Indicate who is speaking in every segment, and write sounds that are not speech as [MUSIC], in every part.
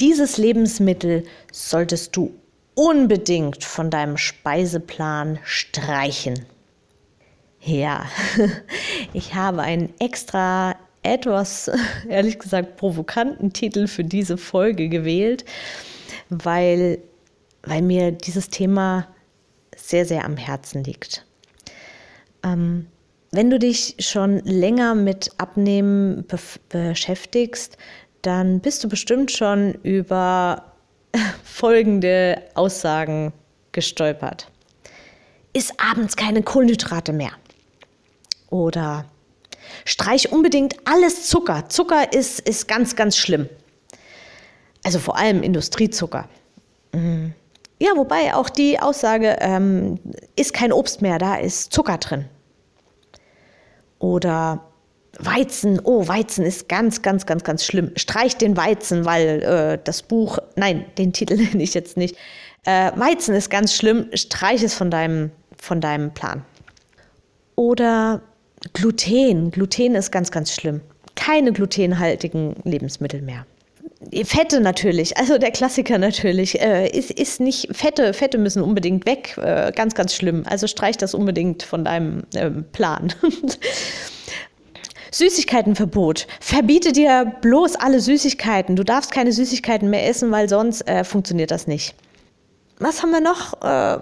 Speaker 1: Dieses Lebensmittel solltest du unbedingt von deinem Speiseplan streichen. Ja, [LAUGHS] ich habe einen extra etwas, [LAUGHS] ehrlich gesagt, provokanten Titel für diese Folge gewählt, weil, weil mir dieses Thema sehr, sehr am Herzen liegt. Ähm, wenn du dich schon länger mit Abnehmen be beschäftigst, dann bist du bestimmt schon über [LAUGHS] folgende Aussagen gestolpert. Iss abends keine Kohlenhydrate mehr. Oder streich unbedingt alles Zucker. Zucker ist, ist ganz, ganz schlimm. Also vor allem Industriezucker. Mhm. Ja, wobei auch die Aussage, ähm, ist kein Obst mehr, da ist Zucker drin. Oder Weizen, oh, Weizen ist ganz, ganz, ganz, ganz schlimm. Streich den Weizen, weil äh, das Buch, nein, den Titel [LAUGHS] nenne ich jetzt nicht. Äh, Weizen ist ganz schlimm, streich es von deinem, von deinem Plan. Oder Gluten, Gluten ist ganz, ganz schlimm. Keine glutenhaltigen Lebensmittel mehr. Fette natürlich, also der Klassiker natürlich, äh, ist, ist nicht, Fette, Fette müssen unbedingt weg, äh, ganz, ganz schlimm. Also streich das unbedingt von deinem ähm, Plan. [LAUGHS] Süßigkeitenverbot. Verbiete dir bloß alle Süßigkeiten. Du darfst keine Süßigkeiten mehr essen, weil sonst äh, funktioniert das nicht. Was haben wir noch? Äh,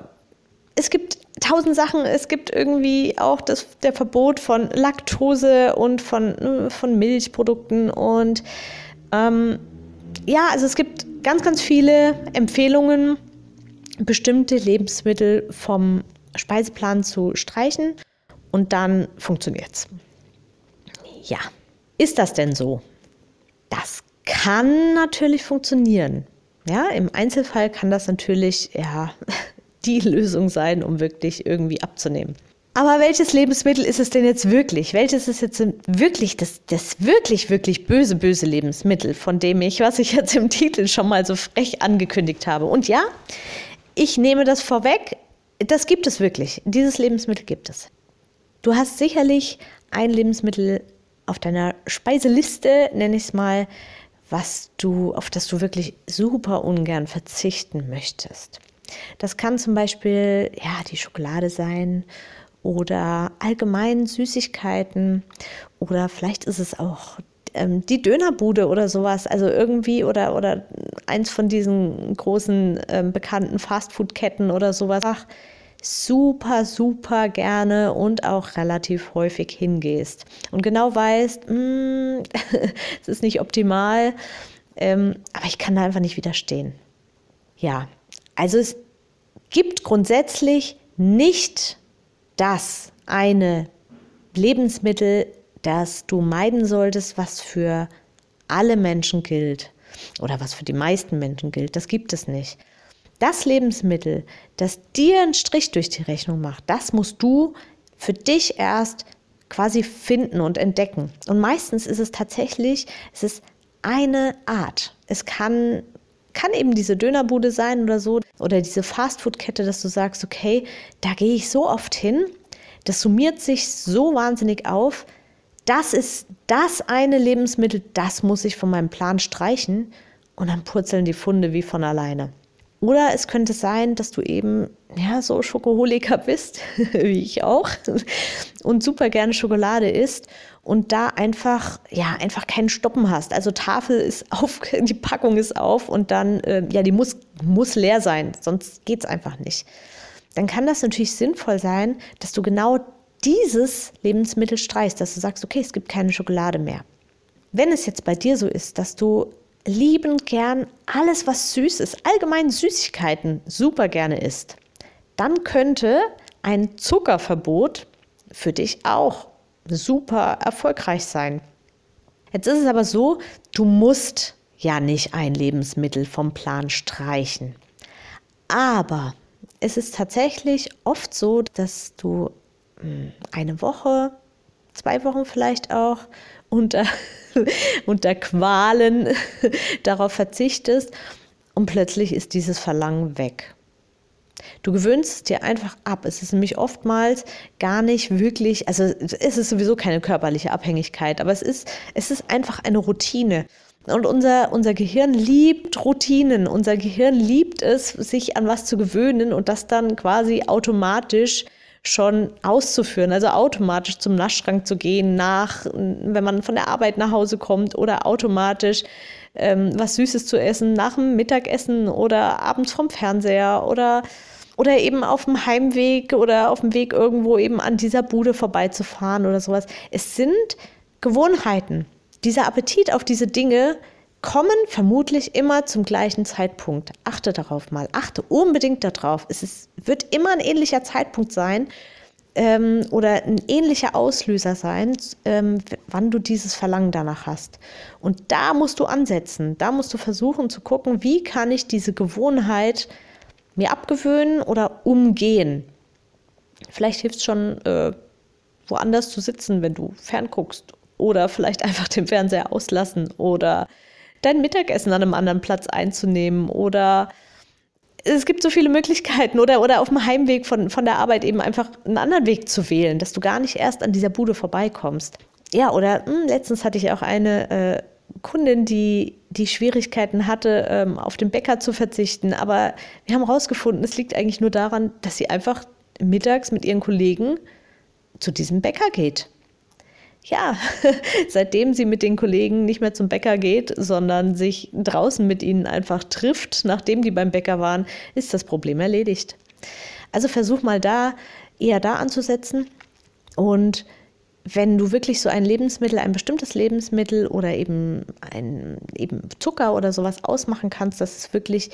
Speaker 1: es gibt tausend Sachen. Es gibt irgendwie auch das, der Verbot von Laktose und von, äh, von Milchprodukten. Und ähm, ja, also es gibt ganz, ganz viele Empfehlungen, bestimmte Lebensmittel vom Speiseplan zu streichen. Und dann funktioniert es. Ja, ist das denn so? Das kann natürlich funktionieren. Ja, im Einzelfall kann das natürlich ja [LAUGHS] die Lösung sein, um wirklich irgendwie abzunehmen. Aber welches Lebensmittel ist es denn jetzt wirklich? Welches ist jetzt wirklich das, das wirklich, wirklich böse, böse Lebensmittel, von dem ich, was ich jetzt im Titel schon mal so frech angekündigt habe? Und ja, ich nehme das vorweg, das gibt es wirklich. Dieses Lebensmittel gibt es. Du hast sicherlich ein Lebensmittel auf deiner Speiseliste, nenne ich es mal, was du, auf das du wirklich super ungern verzichten möchtest. Das kann zum Beispiel ja, die Schokolade sein oder allgemein Süßigkeiten oder vielleicht ist es auch ähm, die Dönerbude oder sowas, also irgendwie oder, oder eins von diesen großen ähm, bekannten Fastfood-Ketten oder sowas. Ach, super, super gerne und auch relativ häufig hingehst und genau weißt, mm, [LAUGHS] es ist nicht optimal, ähm, aber ich kann da einfach nicht widerstehen. Ja, also es gibt grundsätzlich nicht das eine Lebensmittel, das du meiden solltest, was für alle Menschen gilt oder was für die meisten Menschen gilt. Das gibt es nicht. Das Lebensmittel, das dir einen Strich durch die Rechnung macht, das musst du für dich erst quasi finden und entdecken. Und meistens ist es tatsächlich, es ist eine Art. Es kann, kann eben diese Dönerbude sein oder so oder diese Fastfood-Kette, dass du sagst, okay, da gehe ich so oft hin, das summiert sich so wahnsinnig auf. Das ist das eine Lebensmittel, das muss ich von meinem Plan streichen und dann purzeln die Funde wie von alleine. Oder es könnte sein, dass du eben ja so Schokoholiker bist, [LAUGHS] wie ich auch, und super gerne Schokolade isst und da einfach ja einfach keinen Stoppen hast. Also Tafel ist auf, [LAUGHS] die Packung ist auf und dann äh, ja die muss muss leer sein, sonst geht es einfach nicht. Dann kann das natürlich sinnvoll sein, dass du genau dieses Lebensmittel streichst, dass du sagst, okay, es gibt keine Schokolade mehr. Wenn es jetzt bei dir so ist, dass du liebend gern alles, was süß ist, allgemein Süßigkeiten super gerne isst, dann könnte ein Zuckerverbot für dich auch super erfolgreich sein. Jetzt ist es aber so, du musst ja nicht ein Lebensmittel vom Plan streichen. Aber es ist tatsächlich oft so, dass du hm, eine Woche, zwei Wochen vielleicht auch unter, [LAUGHS] unter Qualen [LAUGHS] darauf verzichtest und plötzlich ist dieses Verlangen weg. Du gewöhnst es dir einfach ab. Es ist nämlich oftmals gar nicht wirklich, also es ist sowieso keine körperliche Abhängigkeit, aber es ist, es ist einfach eine Routine. Und unser, unser Gehirn liebt Routinen. Unser Gehirn liebt es, sich an was zu gewöhnen und das dann quasi automatisch schon auszuführen, also automatisch zum Naschschrank zu gehen, nach, wenn man von der Arbeit nach Hause kommt oder automatisch ähm, was Süßes zu essen nach dem Mittagessen oder abends vom Fernseher oder oder eben auf dem Heimweg oder auf dem Weg irgendwo eben an dieser Bude vorbeizufahren oder sowas. Es sind Gewohnheiten dieser Appetit auf diese Dinge kommen vermutlich immer zum gleichen Zeitpunkt. Achte darauf mal, achte unbedingt darauf. Es ist, wird immer ein ähnlicher Zeitpunkt sein ähm, oder ein ähnlicher Auslöser sein, ähm, wann du dieses Verlangen danach hast. Und da musst du ansetzen, da musst du versuchen zu gucken, wie kann ich diese Gewohnheit mir abgewöhnen oder umgehen. Vielleicht hilft es schon, äh, woanders zu sitzen, wenn du fernguckst oder vielleicht einfach den Fernseher auslassen oder dein Mittagessen an einem anderen Platz einzunehmen oder es gibt so viele Möglichkeiten oder, oder auf dem Heimweg von, von der Arbeit eben einfach einen anderen Weg zu wählen, dass du gar nicht erst an dieser Bude vorbeikommst. Ja, oder mh, hm, letztens hatte ich auch eine äh, Kundin, die, die Schwierigkeiten hatte, ähm, auf den Bäcker zu verzichten. Aber wir haben herausgefunden, es liegt eigentlich nur daran, dass sie einfach mittags mit ihren Kollegen zu diesem Bäcker geht ja, [LAUGHS] seitdem sie mit den Kollegen nicht mehr zum Bäcker geht, sondern sich draußen mit ihnen einfach trifft, nachdem die beim Bäcker waren, ist das Problem erledigt. Also versuch mal da eher da anzusetzen und wenn du wirklich so ein Lebensmittel, ein bestimmtes Lebensmittel oder eben ein eben Zucker oder sowas ausmachen kannst, dass es wirklich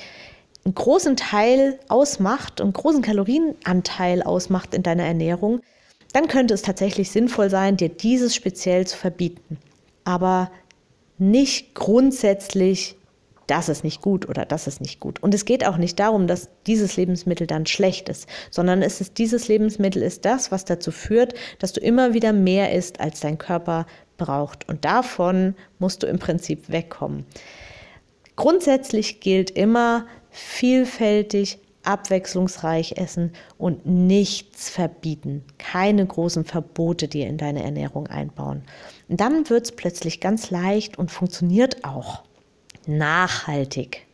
Speaker 1: einen großen Teil ausmacht, einen großen Kalorienanteil ausmacht in deiner Ernährung, dann könnte es tatsächlich sinnvoll sein, dir dieses speziell zu verbieten. Aber nicht grundsätzlich, das ist nicht gut oder das ist nicht gut. Und es geht auch nicht darum, dass dieses Lebensmittel dann schlecht ist, sondern es ist dieses Lebensmittel ist das, was dazu führt, dass du immer wieder mehr isst, als dein Körper braucht. Und davon musst du im Prinzip wegkommen. Grundsätzlich gilt immer vielfältig abwechslungsreich essen und nichts verbieten. Keine großen Verbote dir in deine Ernährung einbauen. Und dann wird es plötzlich ganz leicht und funktioniert auch nachhaltig.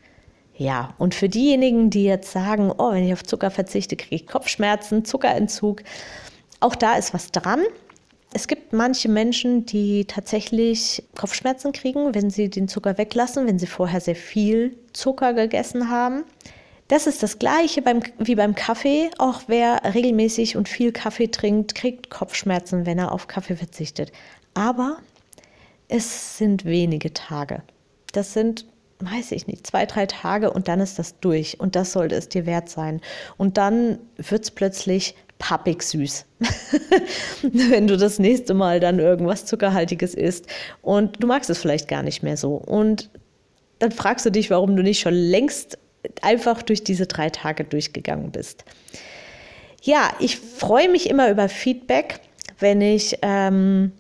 Speaker 1: Ja, und für diejenigen, die jetzt sagen, oh, wenn ich auf Zucker verzichte, kriege ich Kopfschmerzen, Zuckerentzug, auch da ist was dran. Es gibt manche Menschen, die tatsächlich Kopfschmerzen kriegen, wenn sie den Zucker weglassen, wenn sie vorher sehr viel Zucker gegessen haben. Das ist das Gleiche beim, wie beim Kaffee. Auch wer regelmäßig und viel Kaffee trinkt, kriegt Kopfschmerzen, wenn er auf Kaffee verzichtet. Aber es sind wenige Tage. Das sind, weiß ich nicht, zwei, drei Tage und dann ist das durch. Und das sollte es dir wert sein. Und dann wird es plötzlich pappig süß, [LAUGHS] wenn du das nächste Mal dann irgendwas Zuckerhaltiges isst. Und du magst es vielleicht gar nicht mehr so. Und dann fragst du dich, warum du nicht schon längst einfach durch diese drei Tage durchgegangen bist. Ja, ich freue mich immer über Feedback, wenn ich ähm,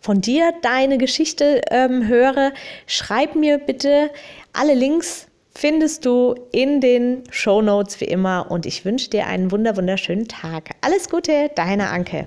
Speaker 1: von dir deine Geschichte ähm, höre. Schreib mir bitte alle Links findest du in den Show Notes wie immer und ich wünsche dir einen wunderschönen Tag. Alles Gute, deine Anke.